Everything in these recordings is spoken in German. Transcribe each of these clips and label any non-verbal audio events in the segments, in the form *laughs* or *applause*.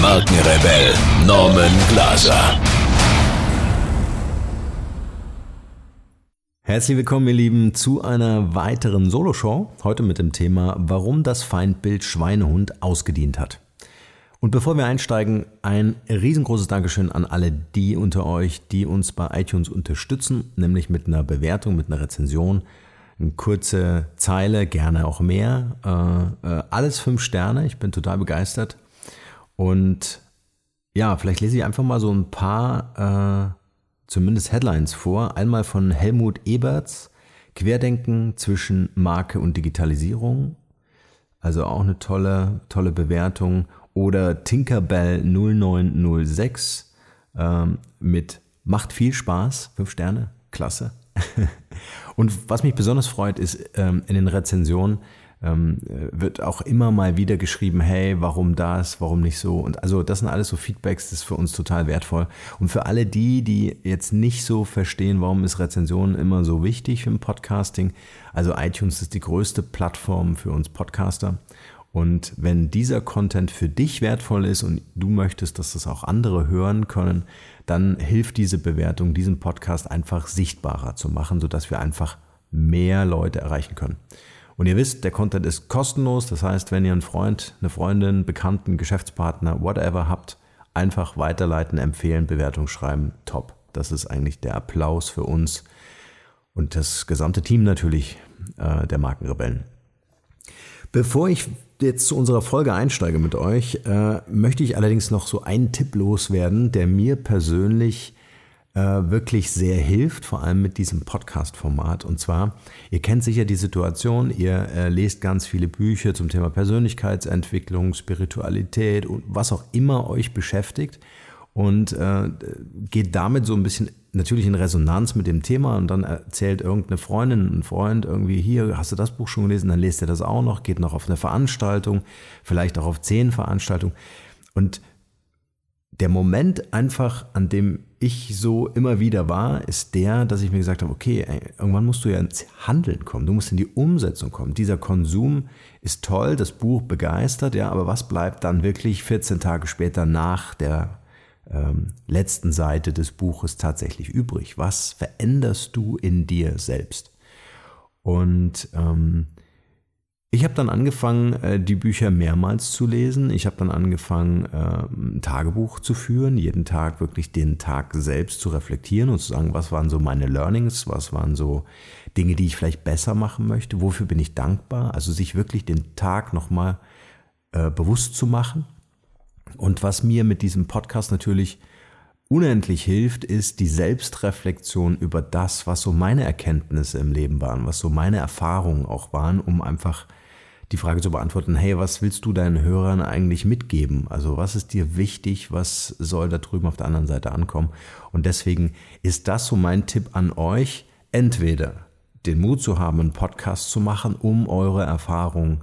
Markenrebell Norman Glaser. Herzlich willkommen, ihr Lieben, zu einer weiteren Soloshow. Heute mit dem Thema, warum das Feindbild Schweinehund ausgedient hat. Und bevor wir einsteigen, ein riesengroßes Dankeschön an alle die unter euch, die uns bei iTunes unterstützen, nämlich mit einer Bewertung, mit einer Rezension. Eine kurze Zeile, gerne auch mehr. Äh, äh, alles fünf Sterne, ich bin total begeistert. Und ja, vielleicht lese ich einfach mal so ein paar, äh, zumindest Headlines vor. Einmal von Helmut Eberts, Querdenken zwischen Marke und Digitalisierung. Also auch eine tolle, tolle Bewertung. Oder Tinkerbell 0906 ähm, mit Macht viel Spaß, fünf Sterne, klasse. *laughs* und was mich besonders freut, ist ähm, in den Rezensionen, ähm, wird auch immer mal wieder geschrieben, hey, warum das, warum nicht so? Und also das sind alles so Feedbacks, das ist für uns total wertvoll. Und für alle die, die jetzt nicht so verstehen, warum ist Rezensionen immer so wichtig im Podcasting, also iTunes ist die größte Plattform für uns Podcaster. Und wenn dieser Content für dich wertvoll ist und du möchtest, dass das auch andere hören können, dann hilft diese Bewertung, diesen Podcast einfach sichtbarer zu machen, sodass wir einfach mehr Leute erreichen können. Und ihr wisst, der Content ist kostenlos. Das heißt, wenn ihr einen Freund, eine Freundin, Bekannten, Geschäftspartner, whatever habt, einfach weiterleiten, empfehlen, Bewertung schreiben. Top. Das ist eigentlich der Applaus für uns und das gesamte Team natürlich äh, der Markenrebellen. Bevor ich jetzt zu unserer Folge einsteige mit euch, äh, möchte ich allerdings noch so einen Tipp loswerden, der mir persönlich äh, wirklich sehr hilft, vor allem mit diesem Podcast-Format. Und zwar, ihr kennt sicher die Situation, ihr äh, lest ganz viele Bücher zum Thema Persönlichkeitsentwicklung, Spiritualität und was auch immer euch beschäftigt. Und äh, geht damit so ein bisschen natürlich in Resonanz mit dem Thema und dann erzählt irgendeine Freundin, ein Freund irgendwie hier, hast du das Buch schon gelesen, dann lest er das auch noch, geht noch auf eine Veranstaltung, vielleicht auch auf zehn Veranstaltungen. Und der Moment einfach, an dem ich so immer wieder war, ist der, dass ich mir gesagt habe, okay, irgendwann musst du ja ins Handeln kommen, du musst in die Umsetzung kommen. Dieser Konsum ist toll, das Buch begeistert, ja, aber was bleibt dann wirklich 14 Tage später nach der ähm, letzten Seite des Buches tatsächlich übrig? Was veränderst du in dir selbst? Und ähm, ich habe dann angefangen, äh, die Bücher mehrmals zu lesen. Ich habe dann angefangen, ähm, ein Tagebuch zu führen, jeden Tag wirklich den Tag selbst zu reflektieren und zu sagen, was waren so meine Learnings, was waren so Dinge, die ich vielleicht besser machen möchte, wofür bin ich dankbar. Also sich wirklich den Tag nochmal äh, bewusst zu machen. Und was mir mit diesem Podcast natürlich unendlich hilft, ist die Selbstreflexion über das, was so meine Erkenntnisse im Leben waren, was so meine Erfahrungen auch waren, um einfach die Frage zu beantworten, hey, was willst du deinen Hörern eigentlich mitgeben? Also was ist dir wichtig? Was soll da drüben auf der anderen Seite ankommen? Und deswegen ist das so mein Tipp an euch, entweder den Mut zu haben, einen Podcast zu machen, um eure Erfahrungen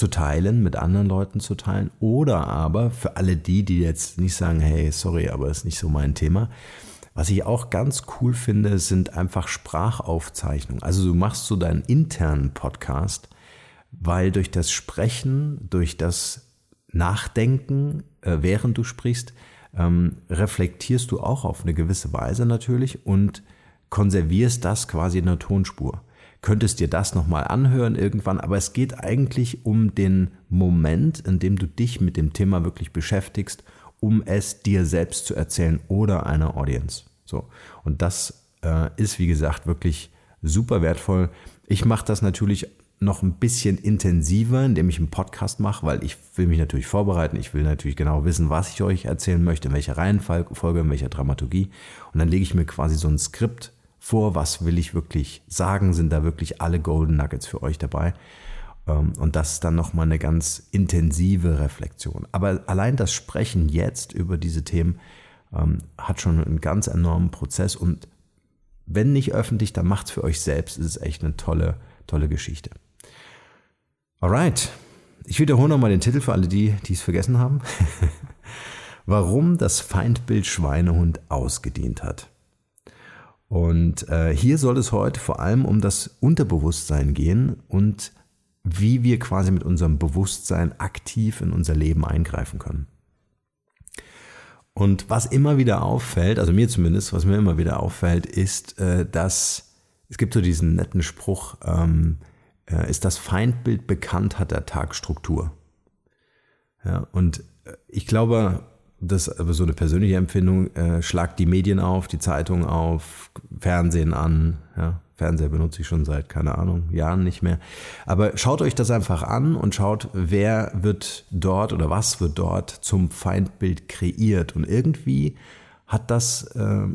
zu teilen, mit anderen Leuten zu teilen, oder aber für alle die, die jetzt nicht sagen, hey, sorry, aber ist nicht so mein Thema, was ich auch ganz cool finde, sind einfach Sprachaufzeichnungen. Also du machst so deinen internen Podcast, weil durch das Sprechen, durch das Nachdenken, äh, während du sprichst, ähm, reflektierst du auch auf eine gewisse Weise natürlich und konservierst das quasi in der Tonspur. Könntest dir das nochmal anhören irgendwann, aber es geht eigentlich um den Moment, in dem du dich mit dem Thema wirklich beschäftigst, um es dir selbst zu erzählen oder einer Audience. So. Und das äh, ist, wie gesagt, wirklich super wertvoll. Ich mache das natürlich noch ein bisschen intensiver, indem ich einen Podcast mache, weil ich will mich natürlich vorbereiten. Ich will natürlich genau wissen, was ich euch erzählen möchte, in welcher Reihenfolge, in welcher Dramaturgie. Und dann lege ich mir quasi so ein Skript vor, was will ich wirklich sagen, sind da wirklich alle Golden Nuggets für euch dabei. Ähm, und das ist dann nochmal eine ganz intensive Reflexion. Aber allein das Sprechen jetzt über diese Themen ähm, hat schon einen ganz enormen Prozess und wenn nicht öffentlich, dann macht es für euch selbst. Es ist echt eine tolle, tolle Geschichte. Alright. Ich wiederhole nochmal den Titel für alle die, die es vergessen haben. *laughs* Warum das Feindbild Schweinehund ausgedient hat. Und äh, hier soll es heute vor allem um das Unterbewusstsein gehen und wie wir quasi mit unserem Bewusstsein aktiv in unser Leben eingreifen können. Und was immer wieder auffällt, also mir zumindest, was mir immer wieder auffällt, ist, äh, dass es gibt so diesen netten Spruch, ähm, äh, ist das Feindbild bekannt, hat der Tag Struktur. Ja, und äh, ich glaube, das ist aber so eine persönliche Empfindung, äh, schlagt die Medien auf, die Zeitung auf, Fernsehen an. Ja, Fernseher benutze ich schon seit, keine Ahnung, Jahren nicht mehr. Aber schaut euch das einfach an und schaut, wer wird dort oder was wird dort zum Feindbild kreiert. Und irgendwie hat das äh,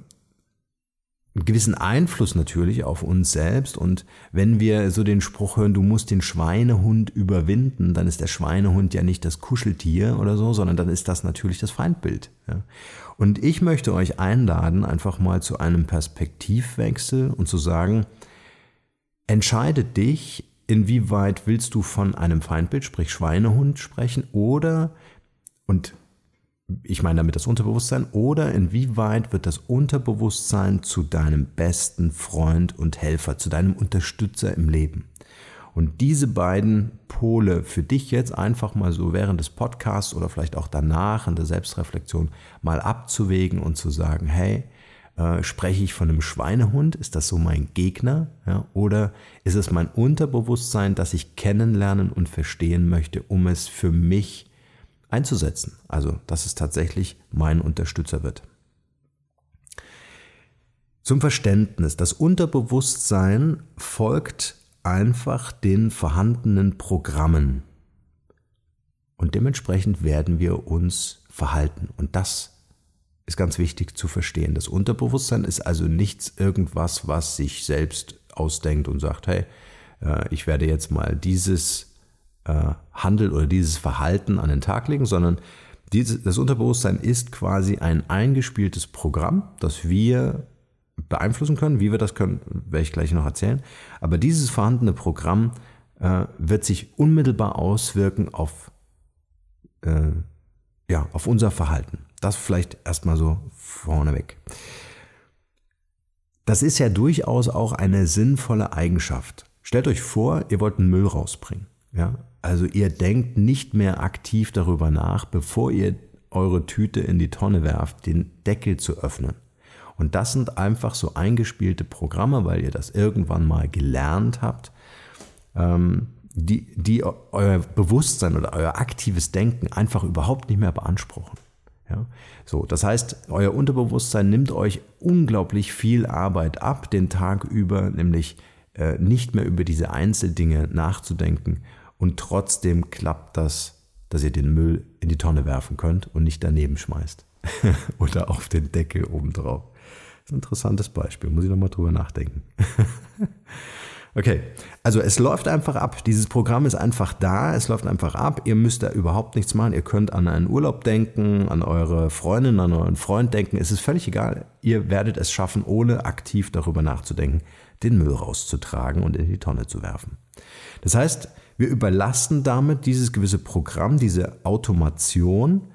einen gewissen Einfluss natürlich auf uns selbst. Und wenn wir so den Spruch hören, du musst den Schweinehund überwinden, dann ist der Schweinehund ja nicht das Kuscheltier oder so, sondern dann ist das natürlich das Feindbild. Ja. Und ich möchte euch einladen, einfach mal zu einem Perspektivwechsel und zu sagen, entscheide dich, inwieweit willst du von einem Feindbild, sprich Schweinehund sprechen oder, und ich meine damit das Unterbewusstsein, oder inwieweit wird das Unterbewusstsein zu deinem besten Freund und Helfer, zu deinem Unterstützer im Leben. Und diese beiden Pole für dich jetzt einfach mal so während des Podcasts oder vielleicht auch danach in der Selbstreflexion mal abzuwägen und zu sagen, hey, äh, spreche ich von einem Schweinehund? Ist das so mein Gegner? Ja, oder ist es mein Unterbewusstsein, das ich kennenlernen und verstehen möchte, um es für mich einzusetzen. Also, dass es tatsächlich mein Unterstützer wird. Zum Verständnis, das Unterbewusstsein folgt einfach den vorhandenen Programmen. Und dementsprechend werden wir uns verhalten. Und das ist ganz wichtig zu verstehen. Das Unterbewusstsein ist also nichts irgendwas, was sich selbst ausdenkt und sagt, hey, äh, ich werde jetzt mal dieses äh, Handel oder dieses Verhalten an den Tag legen, sondern dieses, das Unterbewusstsein ist quasi ein eingespieltes Programm, das wir beeinflussen können. Wie wir das können, werde ich gleich noch erzählen. Aber dieses vorhandene Programm äh, wird sich unmittelbar auswirken auf, äh, ja, auf unser Verhalten. Das vielleicht erstmal so vorneweg. Das ist ja durchaus auch eine sinnvolle Eigenschaft. Stellt euch vor, ihr wollt einen Müll rausbringen. Ja? Also ihr denkt nicht mehr aktiv darüber nach, bevor ihr eure Tüte in die Tonne werft, den Deckel zu öffnen. Und das sind einfach so eingespielte Programme, weil ihr das irgendwann mal gelernt habt, ähm, die, die euer Bewusstsein oder euer aktives Denken einfach überhaupt nicht mehr beanspruchen. Ja? So, das heißt, euer Unterbewusstsein nimmt euch unglaublich viel Arbeit ab, den Tag über, nämlich äh, nicht mehr über diese Einzeldinge nachzudenken und trotzdem klappt das, dass ihr den Müll in die Tonne werfen könnt und nicht daneben schmeißt. *laughs* Oder auf den Deckel obendrauf. Das ist ein interessantes Beispiel, muss ich nochmal drüber nachdenken. *laughs* okay, also es läuft einfach ab. Dieses Programm ist einfach da, es läuft einfach ab. Ihr müsst da überhaupt nichts machen. Ihr könnt an einen Urlaub denken, an eure Freundin, an euren Freund denken. Es ist völlig egal. Ihr werdet es schaffen, ohne aktiv darüber nachzudenken, den Müll rauszutragen und in die Tonne zu werfen. Das heißt, wir überlasten damit dieses gewisse Programm, diese Automation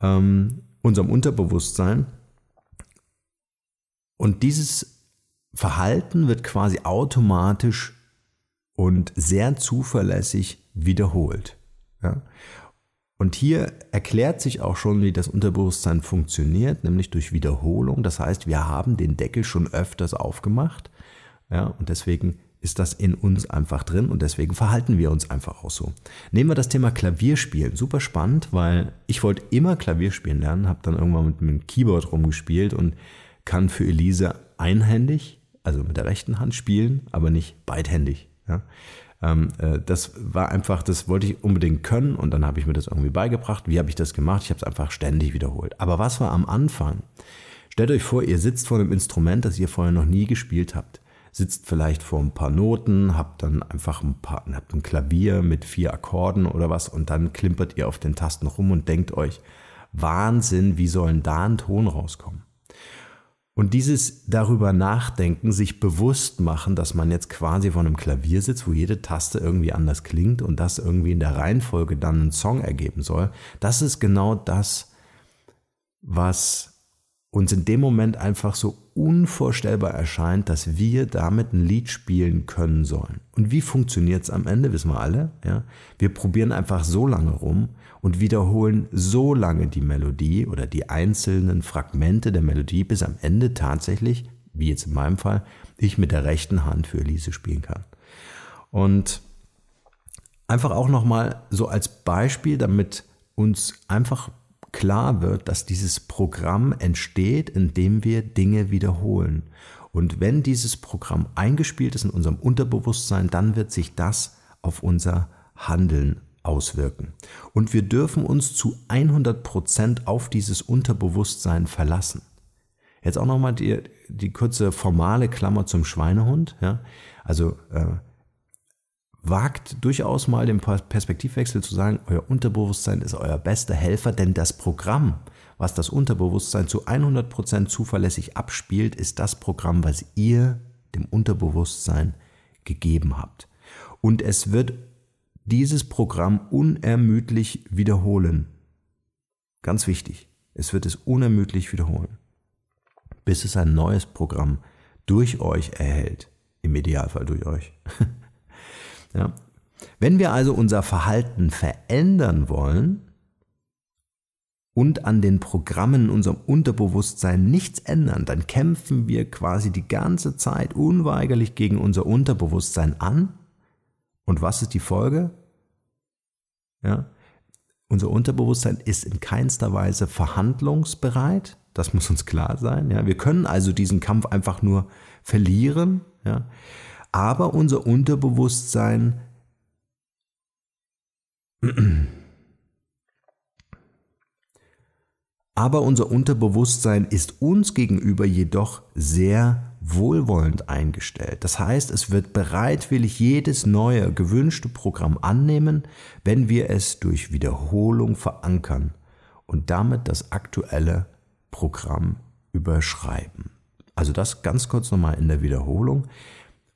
ähm, unserem Unterbewusstsein. Und dieses Verhalten wird quasi automatisch und sehr zuverlässig wiederholt. Ja? Und hier erklärt sich auch schon, wie das Unterbewusstsein funktioniert, nämlich durch Wiederholung. Das heißt, wir haben den Deckel schon öfters aufgemacht. Ja, und deswegen ist das in uns einfach drin und deswegen verhalten wir uns einfach auch so. Nehmen wir das Thema Klavierspielen. Super spannend, weil ich wollte immer Klavierspielen lernen, habe dann irgendwann mit einem Keyboard rumgespielt und kann für Elise einhändig, also mit der rechten Hand spielen, aber nicht beidhändig. Ja. Ähm, äh, das war einfach, das wollte ich unbedingt können und dann habe ich mir das irgendwie beigebracht. Wie habe ich das gemacht? Ich habe es einfach ständig wiederholt. Aber was war am Anfang? Stellt euch vor, ihr sitzt vor einem Instrument, das ihr vorher noch nie gespielt habt sitzt vielleicht vor ein paar Noten, habt dann einfach ein paar, habt ein Klavier mit vier Akkorden oder was und dann klimpert ihr auf den Tasten rum und denkt euch, Wahnsinn, wie sollen da ein Ton rauskommen? Und dieses darüber nachdenken, sich bewusst machen, dass man jetzt quasi vor einem Klavier sitzt, wo jede Taste irgendwie anders klingt und das irgendwie in der Reihenfolge dann einen Song ergeben soll, das ist genau das, was uns in dem Moment einfach so unvorstellbar erscheint, dass wir damit ein Lied spielen können sollen. Und wie funktioniert es am Ende, wissen wir alle. Ja? Wir probieren einfach so lange rum und wiederholen so lange die Melodie oder die einzelnen Fragmente der Melodie, bis am Ende tatsächlich, wie jetzt in meinem Fall, ich mit der rechten Hand für Elise spielen kann. Und einfach auch nochmal so als Beispiel, damit uns einfach klar wird, dass dieses Programm entsteht, indem wir Dinge wiederholen. Und wenn dieses Programm eingespielt ist in unserem Unterbewusstsein, dann wird sich das auf unser Handeln auswirken. Und wir dürfen uns zu 100 Prozent auf dieses Unterbewusstsein verlassen. Jetzt auch nochmal die, die kurze formale Klammer zum Schweinehund. Ja? Also äh, wagt durchaus mal den Perspektivwechsel zu sagen, euer Unterbewusstsein ist euer bester Helfer, denn das Programm, was das Unterbewusstsein zu 100% zuverlässig abspielt, ist das Programm, was ihr dem Unterbewusstsein gegeben habt. Und es wird dieses Programm unermüdlich wiederholen. Ganz wichtig, es wird es unermüdlich wiederholen, bis es ein neues Programm durch euch erhält. Im Idealfall durch euch. *laughs* Ja. Wenn wir also unser Verhalten verändern wollen und an den Programmen in unserem Unterbewusstsein nichts ändern, dann kämpfen wir quasi die ganze Zeit unweigerlich gegen unser Unterbewusstsein an. Und was ist die Folge? Ja, unser Unterbewusstsein ist in keinster Weise verhandlungsbereit. Das muss uns klar sein. Ja, wir können also diesen Kampf einfach nur verlieren. Ja aber unser Unterbewusstsein aber unser Unterbewusstsein ist uns gegenüber jedoch sehr wohlwollend eingestellt. Das heißt, es wird bereitwillig jedes neue gewünschte Programm annehmen, wenn wir es durch Wiederholung verankern und damit das aktuelle Programm überschreiben. Also das ganz kurz nochmal in der Wiederholung.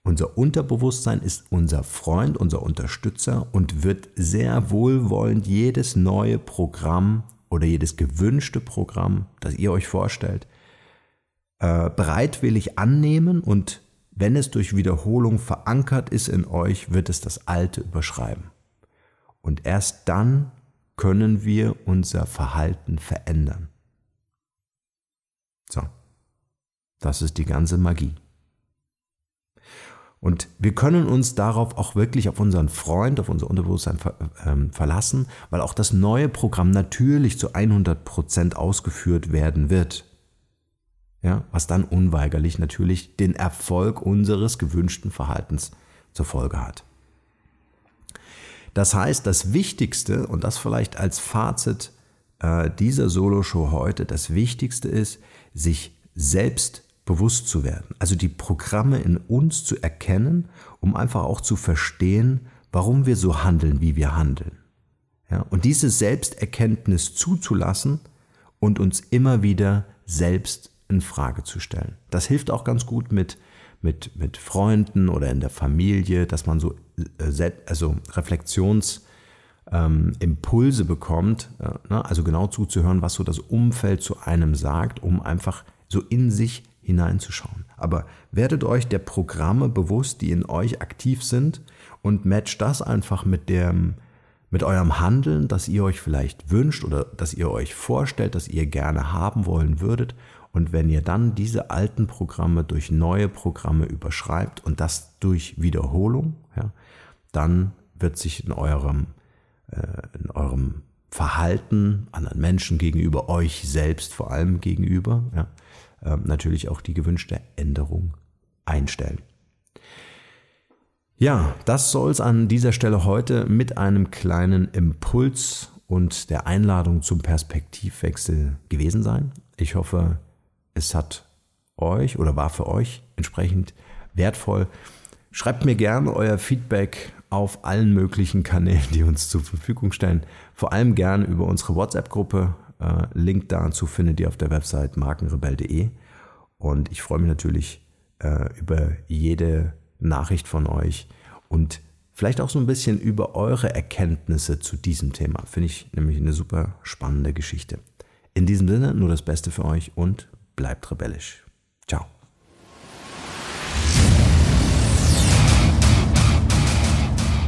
Unser Unterbewusstsein ist unser Freund, unser Unterstützer und wird sehr wohlwollend jedes neue Programm oder jedes gewünschte Programm, das ihr euch vorstellt, äh, bereitwillig annehmen und wenn es durch Wiederholung verankert ist in euch, wird es das Alte überschreiben. Und erst dann können wir unser Verhalten verändern. So, das ist die ganze Magie. Und wir können uns darauf auch wirklich auf unseren Freund, auf unser Unterbewusstsein ver, ähm, verlassen, weil auch das neue Programm natürlich zu 100 Prozent ausgeführt werden wird. Ja, was dann unweigerlich natürlich den Erfolg unseres gewünschten Verhaltens zur Folge hat. Das heißt, das Wichtigste, und das vielleicht als Fazit äh, dieser Solo-Show heute, das Wichtigste ist, sich selbst bewusst zu werden, also die Programme in uns zu erkennen, um einfach auch zu verstehen, warum wir so handeln, wie wir handeln. Ja, und diese Selbsterkenntnis zuzulassen und uns immer wieder selbst in Frage zu stellen. Das hilft auch ganz gut mit, mit, mit Freunden oder in der Familie, dass man so äh, also Reflexions ähm, bekommt, äh, ne? also genau zuzuhören, was so das Umfeld zu einem sagt, um einfach so in sich hineinzuschauen. Aber werdet euch der Programme bewusst, die in euch aktiv sind und matcht das einfach mit dem, mit eurem Handeln, das ihr euch vielleicht wünscht oder das ihr euch vorstellt, das ihr gerne haben wollen würdet. Und wenn ihr dann diese alten Programme durch neue Programme überschreibt und das durch Wiederholung, ja, dann wird sich in eurem, äh, in eurem Verhalten anderen Menschen gegenüber, euch selbst vor allem gegenüber, ja, äh, natürlich auch die gewünschte Änderung einstellen. Ja, das soll es an dieser Stelle heute mit einem kleinen Impuls und der Einladung zum Perspektivwechsel gewesen sein. Ich hoffe, es hat euch oder war für euch entsprechend wertvoll. Schreibt mir gerne euer Feedback auf allen möglichen Kanälen, die uns zur Verfügung stellen. Vor allem gerne über unsere WhatsApp-Gruppe Link dazu findet ihr auf der Website markenrebell.de. Und ich freue mich natürlich äh, über jede Nachricht von euch und vielleicht auch so ein bisschen über eure Erkenntnisse zu diesem Thema. Finde ich nämlich eine super spannende Geschichte. In diesem Sinne nur das Beste für euch und bleibt rebellisch. Ciao.